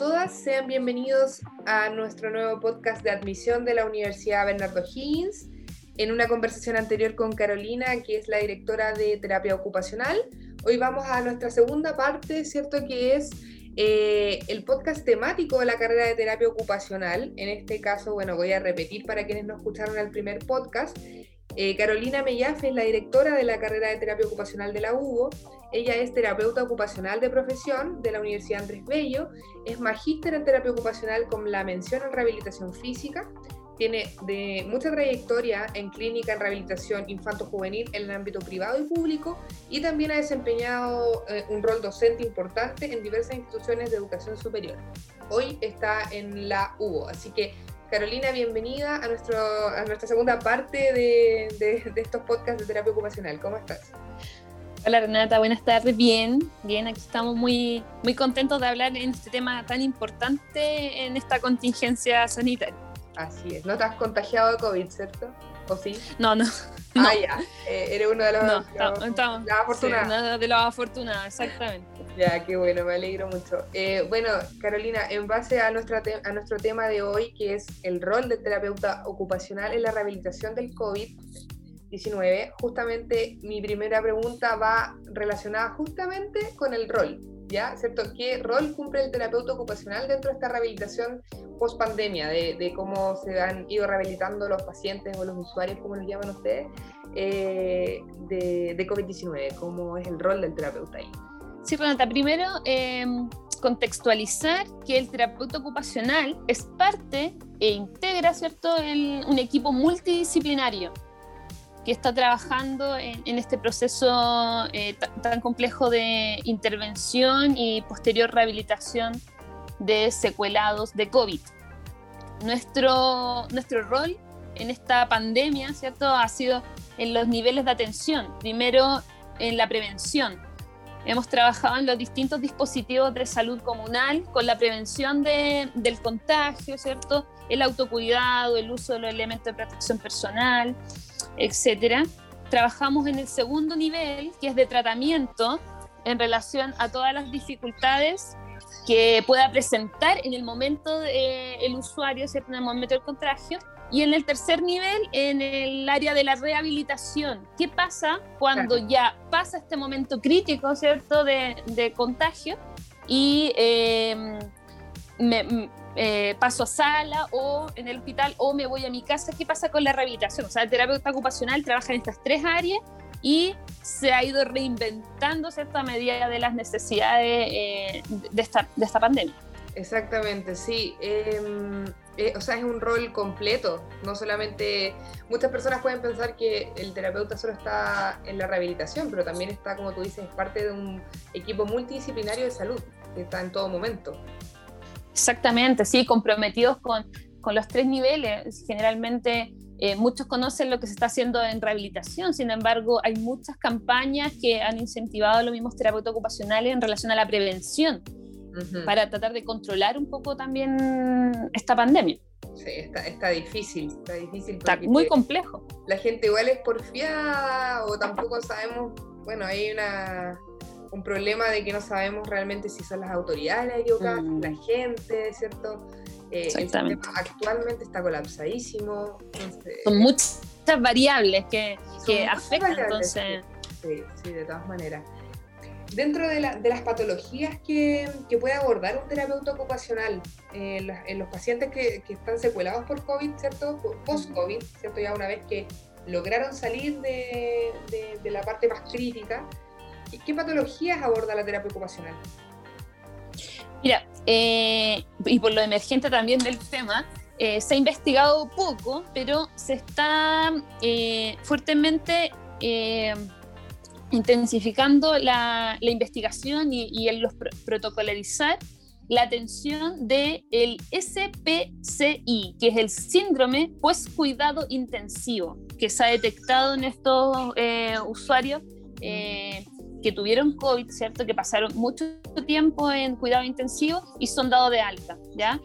todas, sean bienvenidos a nuestro nuevo podcast de admisión de la Universidad Bernardo Higgins. En una conversación anterior con Carolina, que es la directora de terapia ocupacional, hoy vamos a nuestra segunda parte, ¿cierto? Que es eh, el podcast temático de la carrera de terapia ocupacional. En este caso, bueno, voy a repetir para quienes no escucharon el primer podcast. Eh, Carolina Mellafe es la directora de la carrera de terapia ocupacional de la UBO. Ella es terapeuta ocupacional de profesión de la Universidad Andrés Bello. Es magíster en terapia ocupacional con la mención en rehabilitación física. Tiene mucha trayectoria en clínica en rehabilitación infanto-juvenil en el ámbito privado y público y también ha desempeñado eh, un rol docente importante en diversas instituciones de educación superior. Hoy está en la UBO, así que Carolina, bienvenida a, nuestro, a nuestra segunda parte de, de, estos podcasts de terapia ocupacional. ¿Cómo estás? Hola Renata, buenas tardes. Bien, bien, aquí estamos muy, muy contentos de hablar en este tema tan importante en esta contingencia sanitaria. Así es, no te has contagiado de COVID, ¿cierto? ¿O sí? No, no. Ah, ya, eh, eres uno de los, no, estamos, afortunados. de los afortunados, exactamente. Ya, qué bueno, me alegro mucho. Eh, bueno, Carolina, en base a, nuestra a nuestro tema de hoy, que es el rol del terapeuta ocupacional en la rehabilitación del COVID-19, justamente mi primera pregunta va relacionada justamente con el rol, ¿Qué rol cumple el terapeuta ocupacional dentro de esta rehabilitación post pandemia, de, cómo se han ido rehabilitando los pacientes o los usuarios, como los llaman ustedes, eh, de, de COVID-19? ¿Cómo es el rol del terapeuta ahí? Sí, Renata, primero em, contextualizar que el terapeuta ocupacional es parte e integra, ¿cierto?, un equipo multidisciplinario que está trabajando en, este proceso eh, tan complejo de intervención y posterior rehabilitación de secuelados de COVID. Nuestro, nuestro rol en esta pandemia, ¿cierto?, ha sido en los niveles de atención. Primero, en la prevención, Hemos trabajado en los distintos dispositivos de salud comunal con la prevención de, del contagio, ¿cierto? El autocuidado, el uso de los elementos de protección personal, etcétera. Trabajamos en el segundo nivel, que es de tratamiento en relación a todas las dificultades que pueda presentar en el momento el usuario, ¿cierto? en el momento del contagio, y en el tercer nivel, en el área de la rehabilitación, ¿qué pasa cuando ya pasa este momento crítico, ¿cierto?, de, contagio y em, me, eh, paso a sala o en el hospital o me voy a mi casa, ¿qué pasa con la rehabilitación? O sea, el terapeuta ocupacional trabaja en estas tres áreas y se ha ido reinventando, ¿cierto?, a medida de las necesidades eh, de, esta, de esta pandemia. Exactamente, sí. Em, eh, o sea, es un rol completo. No solamente. Muchas personas pueden pensar que el terapeuta solo está en la rehabilitación, pero también está, como tú dices, parte de un equipo multidisciplinario de salud, que está en todo momento. Exactamente, sí, comprometidos con, con los tres niveles. Generalmente. Eh, muchos conocen lo que se está haciendo en rehabilitación, sin embargo, hay muchas campañas que han incentivado a los mismos terapeutas ocupacionales en relación a la prevención para tratar de controlar un poco también esta pandemia. Sí, está, está difícil, está difícil. Está muy complejo. La gente igual es porfiada o tampoco sabemos, bueno, hay una, un problema de que no sabemos realmente si son las autoridades equivocadas, mm. la gente, ¿cierto? Eh, Exactamente. actualmente está colapsadísimo. son muchas variables que, que afectan, entonces... Sí, sí, de todas maneras. Dentro de, las patologías que, puede abordar un terapeuta ocupacional eh, en los pacientes que, están secuelados por COVID, ¿cierto? Post-COVID, ¿cierto? Ya una vez que lograron salir de, la parte más crítica, ¿qué patologías aborda la terapia ocupacional? Mira, eh, y por lo emergente también del tema, eh, se ha investigado poco, pero se está fuertemente intensificando la, investigación y, el los protocolarizar la atención del el SPCI, que es el síndrome pues cuidado intensivo, que se ha detectado en estos eh, usuarios eh, que tuvieron COVID, ¿cierto? Que pasaron mucho tiempo en cuidado intensivo y son dados de alta, ¿ya?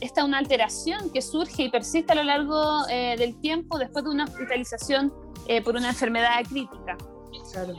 esta es una alteración que surge y persiste a lo largo eh, del tiempo después de una hospitalización por una enfermedad crítica.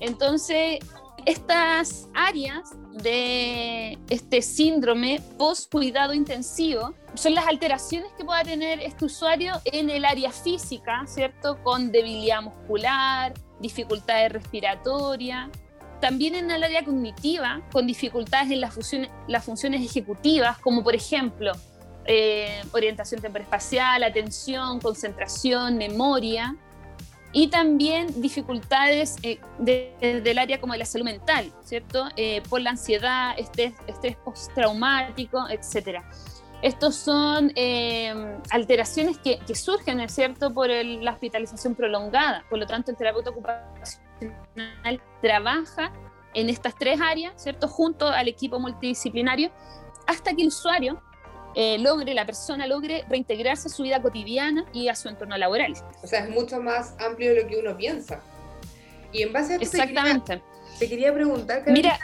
Entonces, estas áreas de este síndrome post-cuidado intensivo son las alteraciones que pueda tener este usuario en el área física, ¿cierto? Con debilidad muscular, dificultades respiratorias, también en el área cognitiva, con dificultades en las funciones, las funciones ejecutivas, como por ejemplo eh, orientación temporespacial, atención, concentración, memoria, y también dificultades eh, del área como de la salud mental, ¿cierto? Eh, por la ansiedad, estrés, estrés postraumático, etc. Estos son eh, alteraciones que, que, surgen, ¿es cierto?, por la hospitalización prolongada. Por lo tanto, el terapeuta ocupacional trabaja en estas tres áreas, ¿cierto?, junto al equipo multidisciplinario, hasta que el usuario eh, logre, la persona logre reintegrarse a su vida cotidiana y a su entorno laboral. O sea, es mucho más amplio de lo que uno piensa. Y en base a esto Exactamente. Te quería, preguntar, Mira,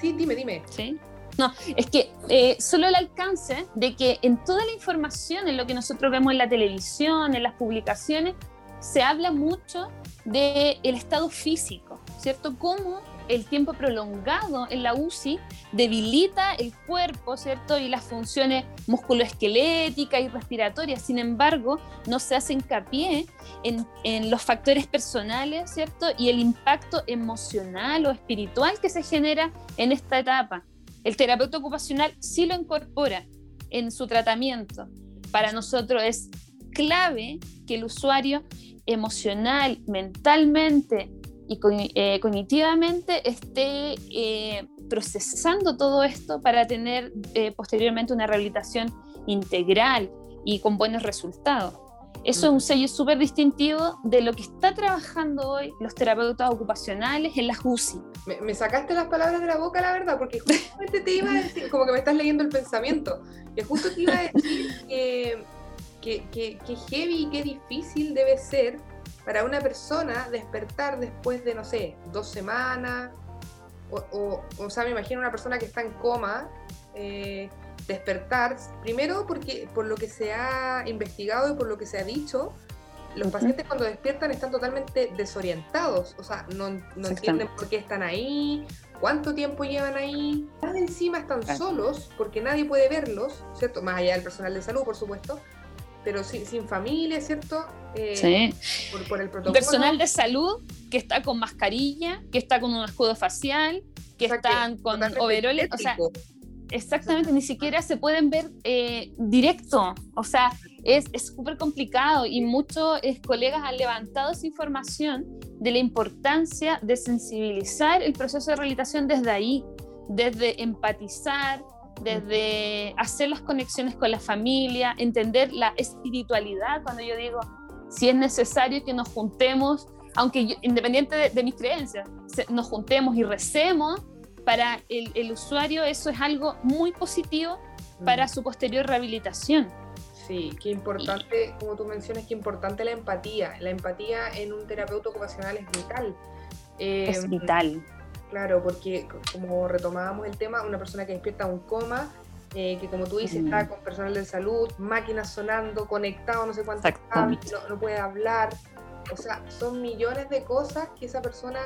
sí, dime, dime. Sí. No, es que eh, solo el alcance de que en toda la información, en lo que nosotros vemos en la televisión, en las publicaciones, se habla mucho del el estado físico, ¿cierto? Cómo el tiempo prolongado en la UCI debilita el cuerpo, ¿cierto? Y las funciones musculoesqueléticas y respiratorias. Sin embargo, no se hace hincapié en, en, los factores personales, ¿cierto? Y el impacto emocional o espiritual que se genera en esta etapa. El terapeuta ocupacional sí lo incorpora en su tratamiento. Para nosotros es clave que el usuario emocional, mentalmente y eh, cognitivamente esté eh, procesando todo esto para tener eh, posteriormente una rehabilitación integral y con buenos resultados. Eso es un sello súper distintivo de lo que está trabajando hoy los terapeutas ocupacionales en las UCI. Me, sacaste las palabras de la boca, la verdad, porque justamente te iba a decir, como que me estás leyendo el pensamiento, que justo te iba a decir que, que, que, que heavy y qué difícil debe ser para una persona despertar después de, no sé, dos semanas, o, o, sea, me imagino una persona que está en coma, eh, despertar, primero porque por lo que se ha investigado y por lo que se ha dicho, los pacientes cuando despiertan están totalmente desorientados, o sea, no, no entienden por qué están ahí, cuánto tiempo llevan ahí, más encima están solos porque nadie puede verlos, ¿cierto? Más allá del personal de salud, por supuesto, pero sin, sin familia, ¿cierto? Eh, sí. Por, el protocolo. Personal de salud que está con mascarilla, que está con un escudo facial, que están con overoles, o sea, exactamente, ni siquiera se pueden ver eh, directo, o sea, es súper complicado y muchos colegas han levantado esa información de la importancia de sensibilizar el proceso de rehabilitación desde ahí, desde empatizar, desde hacer las conexiones con la familia, entender la espiritualidad, cuando yo digo, si es necesario que nos juntemos, aunque independiente de, mis creencias, nos juntemos y recemos, para el, usuario eso es algo muy positivo para su posterior rehabilitación. Sí, qué importante, como tú mencionas, qué importante la empatía. La empatía en un terapeuta ocupacional es vital. es em, vital Claro, porque como retomábamos el tema, una persona que despierta un coma, eh, que como tú dices, está con personal de salud, máquinas sonando, conectado, no sé cuánto, no, no puede hablar. O sea, son millones de cosas que esa persona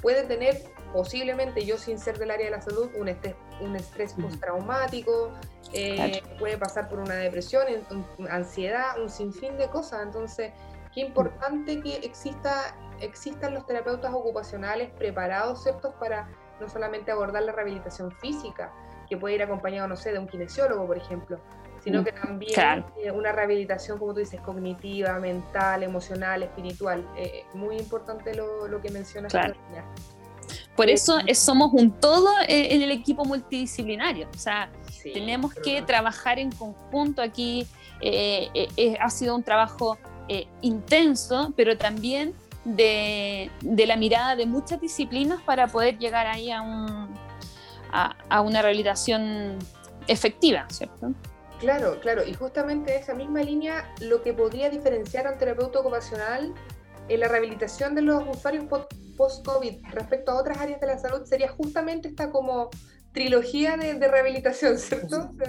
puede tener, posiblemente yo sin ser del área de la salud, un estrés, un estrés postraumático, eh, puede pasar por una depresión, ansiedad, un sinfín de cosas. Entonces, qué importante que exista existan los terapeutas ocupacionales preparados, ¿cierto?, para no solamente abordar la rehabilitación física, que puede ir acompañado, no sé, de un kinesiólogo, por ejemplo, sino mm, que también eh, una rehabilitación, como tú dices, cognitiva, mental, emocional, espiritual. Eh, muy importante lo, lo que mencionas. Claro. Por eh, eso somos un todo en el equipo multidisciplinario. O sea, tenemos que trabajar en conjunto aquí. ha sido un trabajo intenso, pero también de, la mirada de muchas disciplinas para poder llegar ahí a, un, a, una rehabilitación efectiva, ¿cierto? Claro, claro, y justamente esa misma línea lo que podría diferenciar a un terapeuta ocupacional en la rehabilitación de los usuarios post-COVID respecto a otras áreas de la salud sería justamente esta como trilogía de, rehabilitación, ¿cierto?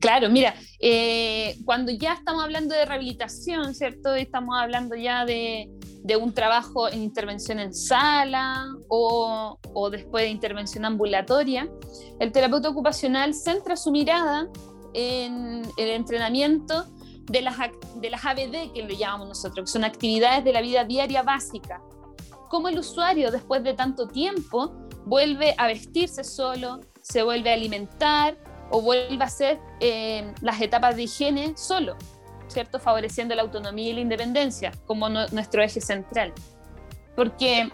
Claro, mira, eh, cuando ya estamos hablando de rehabilitación, ¿cierto? Estamos hablando ya de, de un trabajo en intervención en sala o, después de intervención ambulatoria, el terapeuta ocupacional centra su mirada en el entrenamiento de las, de las ABD, que lo llamamos nosotros, que son actividades de la vida diaria básica. Cómo el usuario, después de tanto tiempo, vuelve a vestirse solo, se vuelve a alimentar o vuelve a hacer eh, las etapas de higiene solo, ¿cierto? Favoreciendo la autonomía y la independencia como nuestro eje central. Porque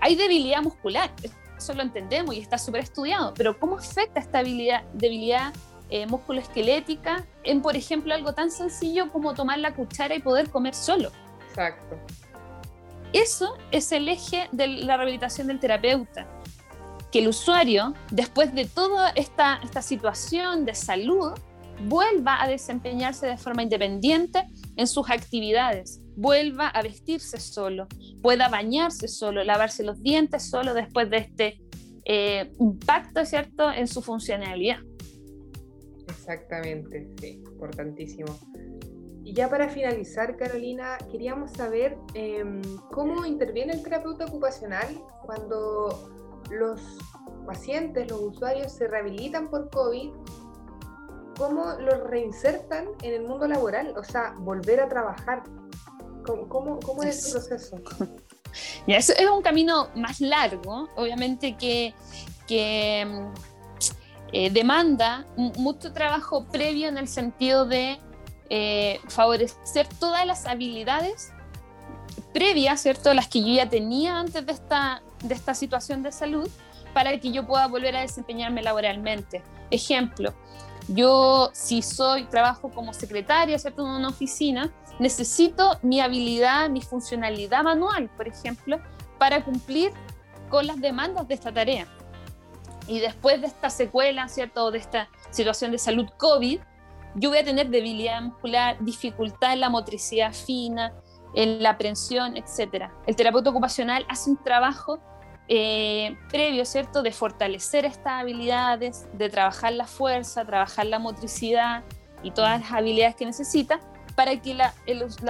hay debilidad muscular, eso lo entendemos y está súper estudiado, pero ¿cómo afecta esta debilidad, debilidad eh, musculoesquelética en, por ejemplo, algo tan sencillo como tomar la cuchara y poder comer solo. Exacto. Eso es el eje de la rehabilitación del terapeuta. Que el usuario, después de toda esta, esta situación de salud, vuelva a desempeñarse de forma independiente en sus actividades, vuelva a vestirse solo, pueda bañarse solo, lavarse los dientes solo después de este eh, impacto, ¿cierto?, en su funcionalidad. Exactamente, sí, importantísimo. Y ya para finalizar, Carolina, queríamos saber em, cómo interviene el terapeuta ocupacional cuando los pacientes, los usuarios se rehabilitan por COVID, cómo los reinsertan en el mundo laboral, o sea, volver a trabajar. ¿Cómo, cómo, es el proceso? Ya, eso es un camino más largo, obviamente que, que em, eh, demanda mucho trabajo previo en el sentido de eh, favorecer todas las habilidades previas, ¿cierto? Las que yo ya tenía antes de esta, de esta situación de salud para que yo pueda volver a desempeñarme laboralmente. Ejemplo, yo si soy, trabajo como secretaria, ¿cierto? En una oficina, necesito mi habilidad, mi funcionalidad manual, por ejemplo, para cumplir con las demandas de esta tarea. Y después de esta secuela, ¿cierto? De esta situación de salud COVID, yo voy a tener debilidad muscular, dificultad en la motricidad fina, en la aprensión, etc. El terapeuta ocupacional hace un trabajo eh, previo, ¿cierto?, de fortalecer estas habilidades, de trabajar la fuerza, trabajar la motricidad y todas las habilidades que necesita para que la,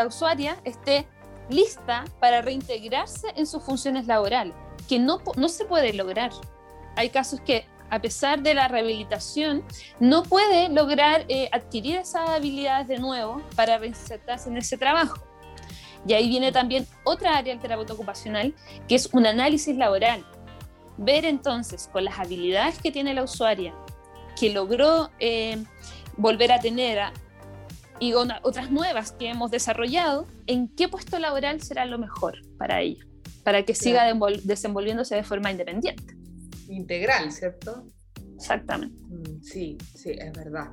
usuaria esté lista para reintegrarse en sus funciones laborales, que no, no se puede lograr hay casos que a pesar de la rehabilitación, no puede lograr eh, adquirir esas habilidades de nuevo para reinsertarse en ese trabajo. Y ahí viene también otra área del terapeuta ocupacional, que es un análisis laboral. Ver entonces con las habilidades que tiene la usuaria, que logró eh, volver a tener y otras nuevas que hemos desarrollado, en qué puesto laboral será lo mejor para ella, para que siga desenvolviéndose de forma independiente integral, ¿cierto? Exactamente. Mm, sí, sí, es verdad.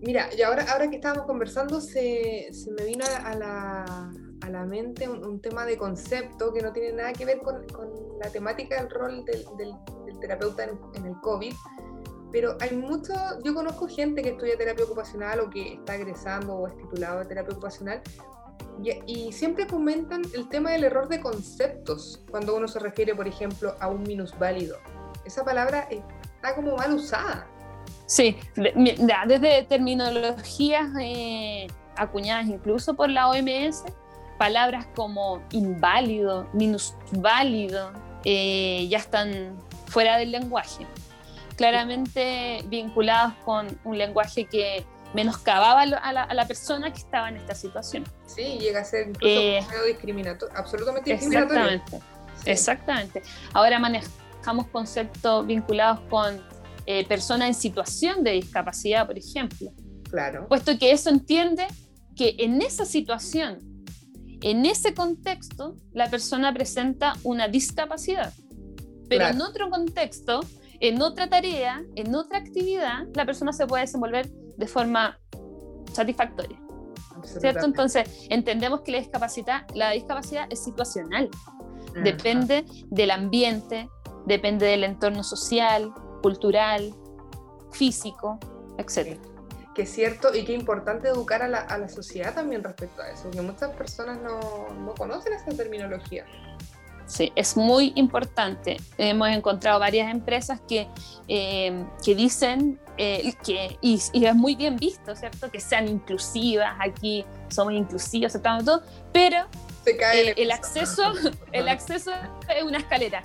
Mira, y ahora, ahora que estábamos conversando, se, se me vino a la, a la mente un, tema de concepto que no tiene nada que ver con, con la temática del rol del, del, terapeuta en, en, el COVID, pero hay mucho, yo conozco gente que estudia terapia ocupacional o que está egresando o es titulado de terapia ocupacional, y, y, siempre comentan el tema del error de conceptos cuando uno se refiere, por ejemplo, a un minusválido esa palabra está como mal usada. Sí, desde terminologías eh, acuñadas incluso por la OMS, palabras como inválido, minusválido, eh, ya están fuera del lenguaje, claramente vinculados con un lenguaje que menoscababa a la, a la, persona que estaba en esta situación. Sí, llega a ser incluso eh, discriminatorio, absolutamente discriminatorio. Exactamente, exactamente. Ahora maneja conceptos vinculados con eh, personas en situación de discapacidad, por ejemplo. Claro. Puesto que eso entiende que en esa situación, en ese contexto, la persona presenta una discapacidad. Pero en otro contexto, en otra tarea, en otra actividad, la persona se puede desenvolver de forma satisfactoria. ¿Cierto? Entonces, entendemos que la discapacidad, la discapacidad es situacional. Depende del ambiente, depende del entorno social, cultural, físico, etc. Que es cierto y que importante educar a la, a la, sociedad también respecto a eso, que muchas personas no, no conocen esa terminología. Sí, es muy importante. Hemos encontrado varias empresas que, eh, que dicen eh, que, y, y, es muy bien visto, ¿cierto? Que sean inclusivas, aquí somos inclusivos, aceptamos todo, pero Se cae eh, el, acceso, el acceso es una escalera.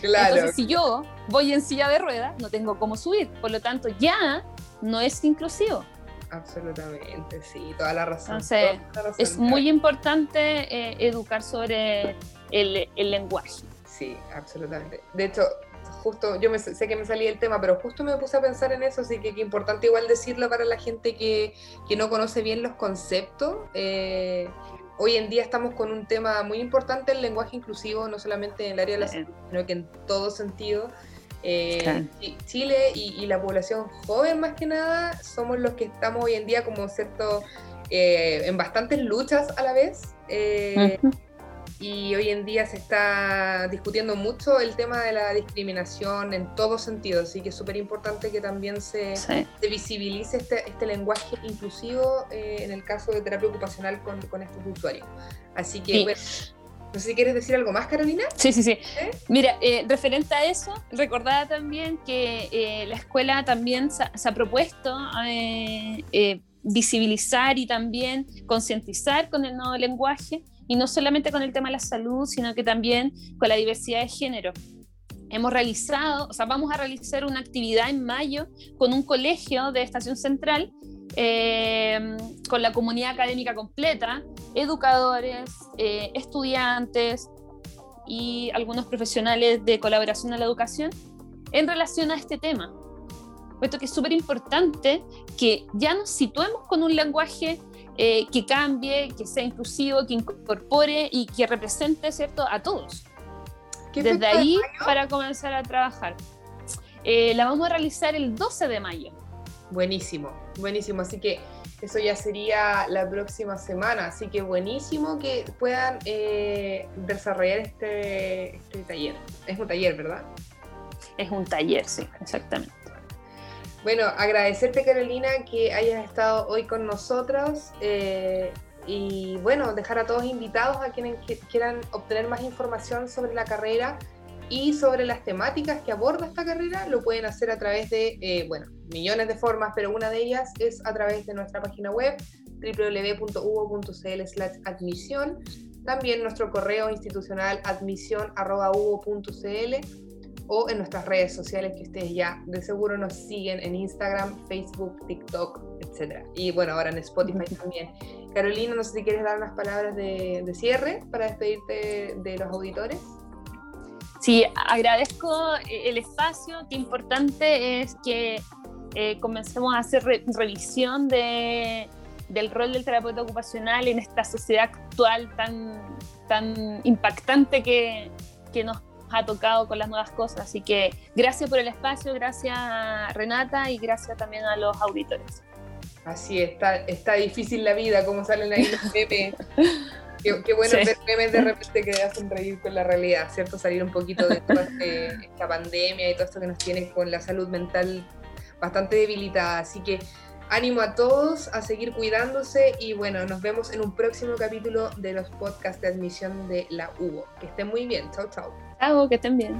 Claro. Entonces, si yo voy en silla de ruedas, no tengo cómo subir. Por lo tanto, ya no es inclusivo. Absolutamente, sí, toda la razón. Entonces, toda la razón. es muy importante eh, educar sobre el, el lenguaje. Sí, absolutamente. De hecho, justo, yo me, sé que me salí del tema, pero justo me puse a pensar en eso, así que es importante igual decirlo para la gente que, que no conoce bien los conceptos. Eh, hoy en día estamos con un tema muy importante, el lenguaje inclusivo, no solamente en el área de la salud, sino que en todo sentido. Eh, Claro. Chi- Chile y, y la población joven más que nada somos los que estamos hoy en día como cierto eh, en bastantes luchas a la vez eh, Ujú. y hoy en día se está discutiendo mucho el tema de la discriminación en todo sentido, así que es súper importante que también se, Sí. se visibilice este, este lenguaje inclusivo eh, en el caso de terapia ocupacional con, con estos usuarios. Así que, Sí. bueno, no sé si quieres decir algo más, Carolina. Sí, sí, sí. ¿Eh? Mira, eh, referente a eso, recordaba también que eh, la escuela también se, ha- se ha propuesto eh, eh, visibilizar y también concientizar con el nuevo lenguaje, y no solamente con el tema de la salud, sino que también con la diversidad de género. Hemos realizado, o sea, vamos a realizar una actividad en mayo con un colegio de Estación Central, eh, con la comunidad académica completa, educadores, eh, estudiantes, y algunos profesionales de colaboración a la educación en relación a este tema. Puesto que es súper importante que ya nos situemos con un lenguaje eh, que cambie, que sea inclusivo, que incorpore y que represente ¿cierto? a todos. ¿Qué Desde de ahí mayo? para comenzar a trabajar. Eh, la vamos a realizar el 12 de mayo. Buenísimo, buenísimo. Así que eso ya sería la próxima semana. Así que buenísimo que puedan eh, desarrollar este, este taller. Es un taller, ¿verdad? Es un taller, sí, exactamente. Bueno, agradecerte Carolina que hayas estado hoy con nosotros eh, y bueno, dejar a todos invitados a quienes qui- quieran obtener más información sobre la carrera y sobre las temáticas que aborda esta carrera, lo pueden hacer a través de, eh, bueno, millones de formas, pero una de ellas es a través de nuestra página web www.uvo.cl slash admisión, también nuestro correo institucional admisión.uvo.cl o en nuestras redes sociales que ustedes ya de seguro nos siguen en Instagram, Facebook, TikTok, etc. Y bueno, ahora en Spotify también. Carolina, no sé si quieres dar unas palabras de, de cierre para despedirte de los auditores. Sí, agradezco eh, el espacio. Qué importante es que eh, comencemos a hacer re- revisión de, del rol del terapeuta ocupacional en esta sociedad actual tan, tan impactante que, que nos ha tocado con las nuevas cosas. Así que gracias por el espacio, gracias Renata y gracias también a los auditores. Así está, está difícil la vida, como salen ahí los memes. Qué, qué bueno Sí. ver memes de repente que hacen reír con la realidad, ¿cierto? Salir un poquito de toda este- esta pandemia y todo esto que nos tiene con la salud mental bastante debilitada. Así que ánimo a todos a seguir cuidándose y bueno, nos vemos en un próximo capítulo de los podcasts de admisión de la UBO. Que estén muy bien. Chao, chao. Chao, que estén bien.